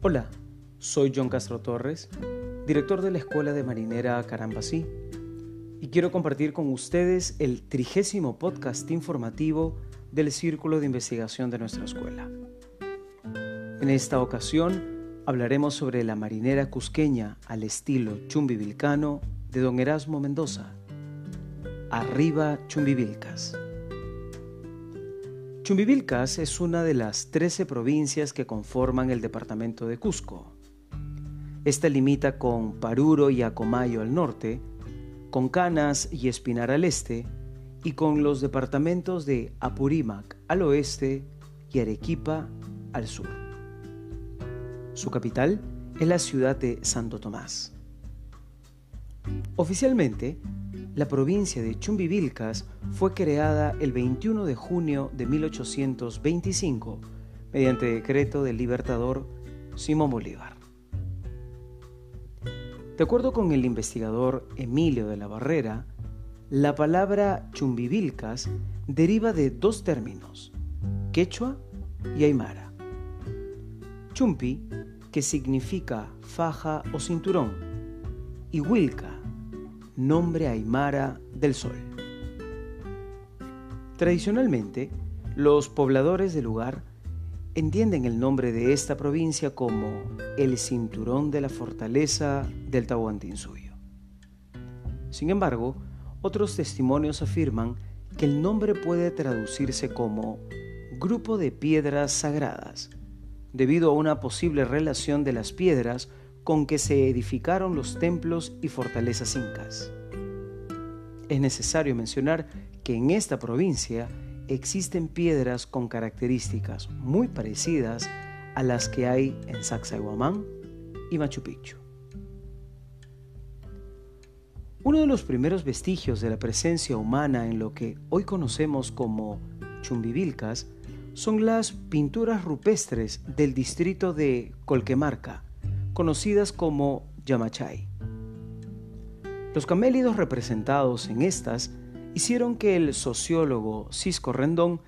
Hola, soy John Castro Torres, director de la Escuela de Marinera Carambasí, y quiero compartir con ustedes el trigésimo podcast informativo del Círculo de Investigación de nuestra escuela. En esta ocasión hablaremos sobre la marinera cusqueña al estilo chumbivilcano de don Erasmo Mendoza. Arriba Chumbivilcas. Chumbivilcas es una de las 13 provincias que conforman el departamento de Cusco. Esta limita con Paruro y Acomayo al norte, con Canas y Espinar al este, y con los departamentos de Apurímac al oeste y Arequipa al sur. Su capital es la ciudad de Santo Tomás. Oficialmente, la provincia de Chumbivilcas fue creada el 21 de junio de 1825 mediante decreto del libertador Simón Bolívar. De acuerdo con el investigador Emilio de la Barrera, la palabra Chumbivilcas deriva de dos términos, quechua y aymara. Chumpi, que significa faja o cinturón, y Wilca, nombre aymara del sol. Tradicionalmente, los pobladores del lugar entienden el nombre de esta provincia como el cinturón de la fortaleza del Tahuantinsuyo. Sin embargo, otros testimonios afirman que el nombre puede traducirse como grupo de piedras sagradas, debido a una posible relación de las piedras con que se edificaron los templos y fortalezas incas. Es necesario mencionar que en esta provincia existen piedras con características muy parecidas a las que hay en Sacsayhuamán y Machu Picchu. Uno de los primeros vestigios de la presencia humana en lo que hoy conocemos como Chumbivilcas son las pinturas rupestres del distrito de Colquemarca, conocidas como Yamachay. Los camélidos representados en estas hicieron que el sociólogo Cisco Rendón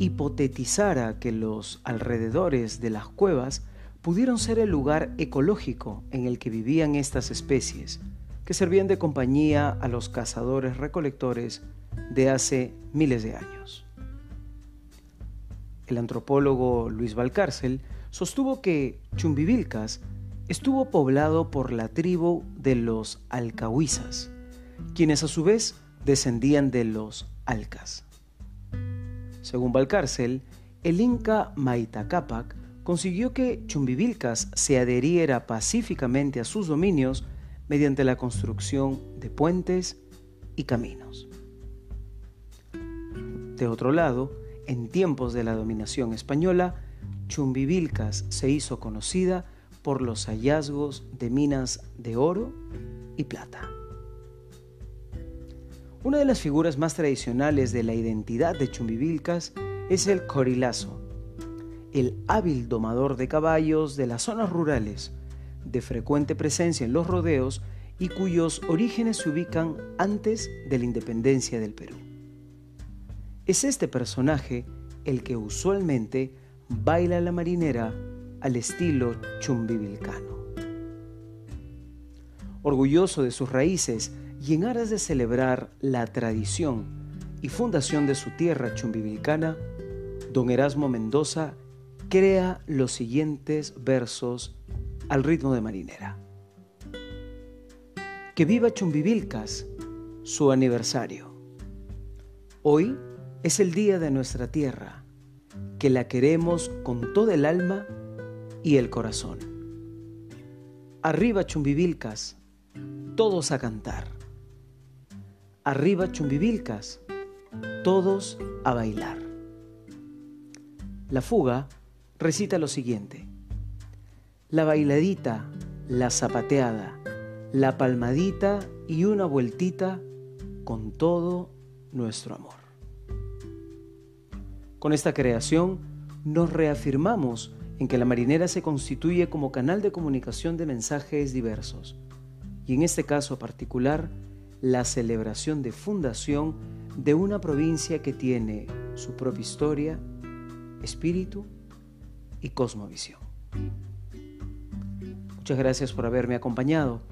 hipotetizara que los alrededores de las cuevas pudieron ser el lugar ecológico en el que vivían estas especies, que servían de compañía a los cazadores recolectores de hace miles de años. El antropólogo Luis Valcárcel sostuvo que Chumbivilcas estuvo poblado por la tribu de los alcahuizas, quienes a su vez descendían de los alcas. Según Valcárcel, el inca Maitacapac consiguió que Chumbivilcas se adheriera pacíficamente a sus dominios mediante la construcción de puentes y caminos. De otro lado, en tiempos de la dominación española, Chumbivilcas se hizo conocida por los hallazgos de minas de oro y plata. Una de las figuras más tradicionales de la identidad de Chumbivilcas es el corilazo, el hábil domador de caballos de las zonas rurales, de frecuente presencia en los rodeos y cuyos orígenes se ubican antes de la independencia del Perú. Es este personaje el que usualmente baila la marinera al estilo chumbivilcano. Orgulloso de sus raíces y en aras de celebrar la tradición y fundación de su tierra chumbivilcana, don Erasmo Mendoza crea los siguientes versos al ritmo de marinera. Que viva Chumbivilcas, su aniversario. Hoy es el día de nuestra tierra, que la queremos con todo el alma y el corazón. Arriba Chumbivilcas, todos a cantar. Arriba Chumbivilcas, todos a bailar. La fuga recita lo siguiente. La bailadita, la zapateada, la palmadita y una vueltita con todo nuestro amor. Con esta creación nos reafirmamos en que la marinera se constituye como canal de comunicación de mensajes diversos, y en este caso particular, la celebración de fundación de una provincia que tiene su propia historia, espíritu y cosmovisión. Muchas gracias por haberme acompañado.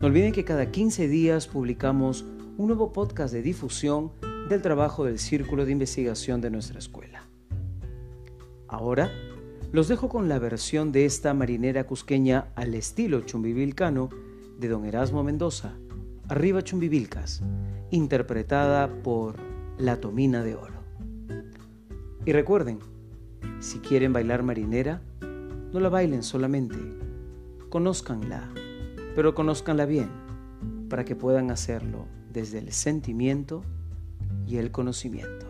No olviden que cada 15 días publicamos un nuevo podcast de difusión del trabajo del Círculo de Investigación de nuestra escuela. Ahora los dejo con la versión de esta marinera cusqueña al estilo chumbivilcano de don Erasmo Mendoza, Arriba Chumbivilcas, interpretada por La Tomina de Oro. Y recuerden, si quieren bailar marinera, no la bailen solamente, conózcanla, pero conózcanla bien, para que puedan hacerlo desde el sentimiento y el conocimiento.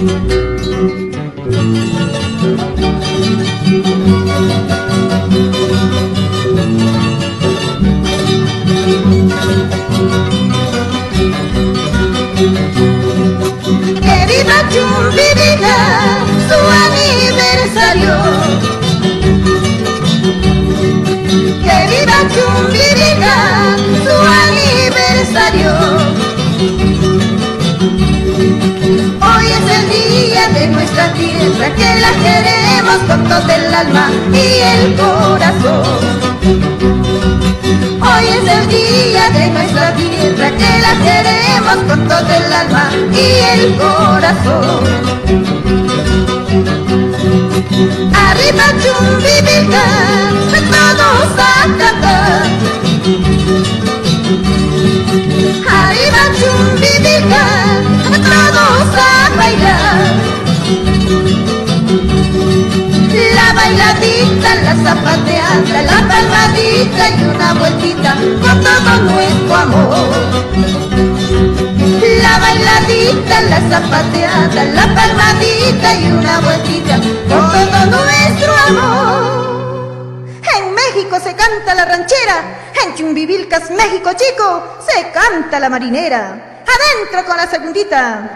Querida Chumbi, diga su aniversario, querida Chumbi, diga su aniversario. Que la queremos con todo el alma y el corazón. Hoy es el día de nuestra tierra que la queremos con todo el alma y el corazón. Arriba Chumbivilca, todos a cantar. Bailadita, la zapateada, la palmadita y una vueltita con todo nuestro amor. La bailadita, la zapateada, la palmadita y una vueltita con todo nuestro amor. En México se canta la ranchera, en Chumbivilcas, México chico, se canta la marinera. Adentro con la segundita.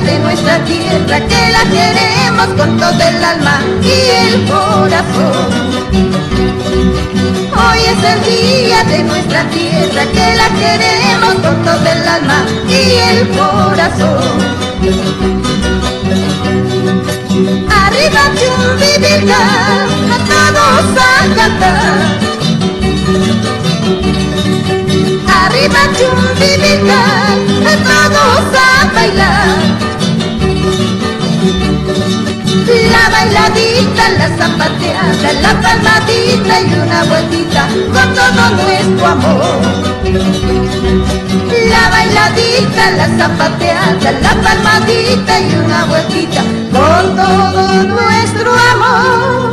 De nuestra tierra que la queremos con todo el alma y el corazón. Hoy es el día de nuestra tierra que la queremos con todo el alma y el corazón. Bailadita, la zapateada, la palmadita y una vueltita con todo nuestro amor. La bailadita, la zapateada, la palmadita y una vueltita con todo nuestro amor.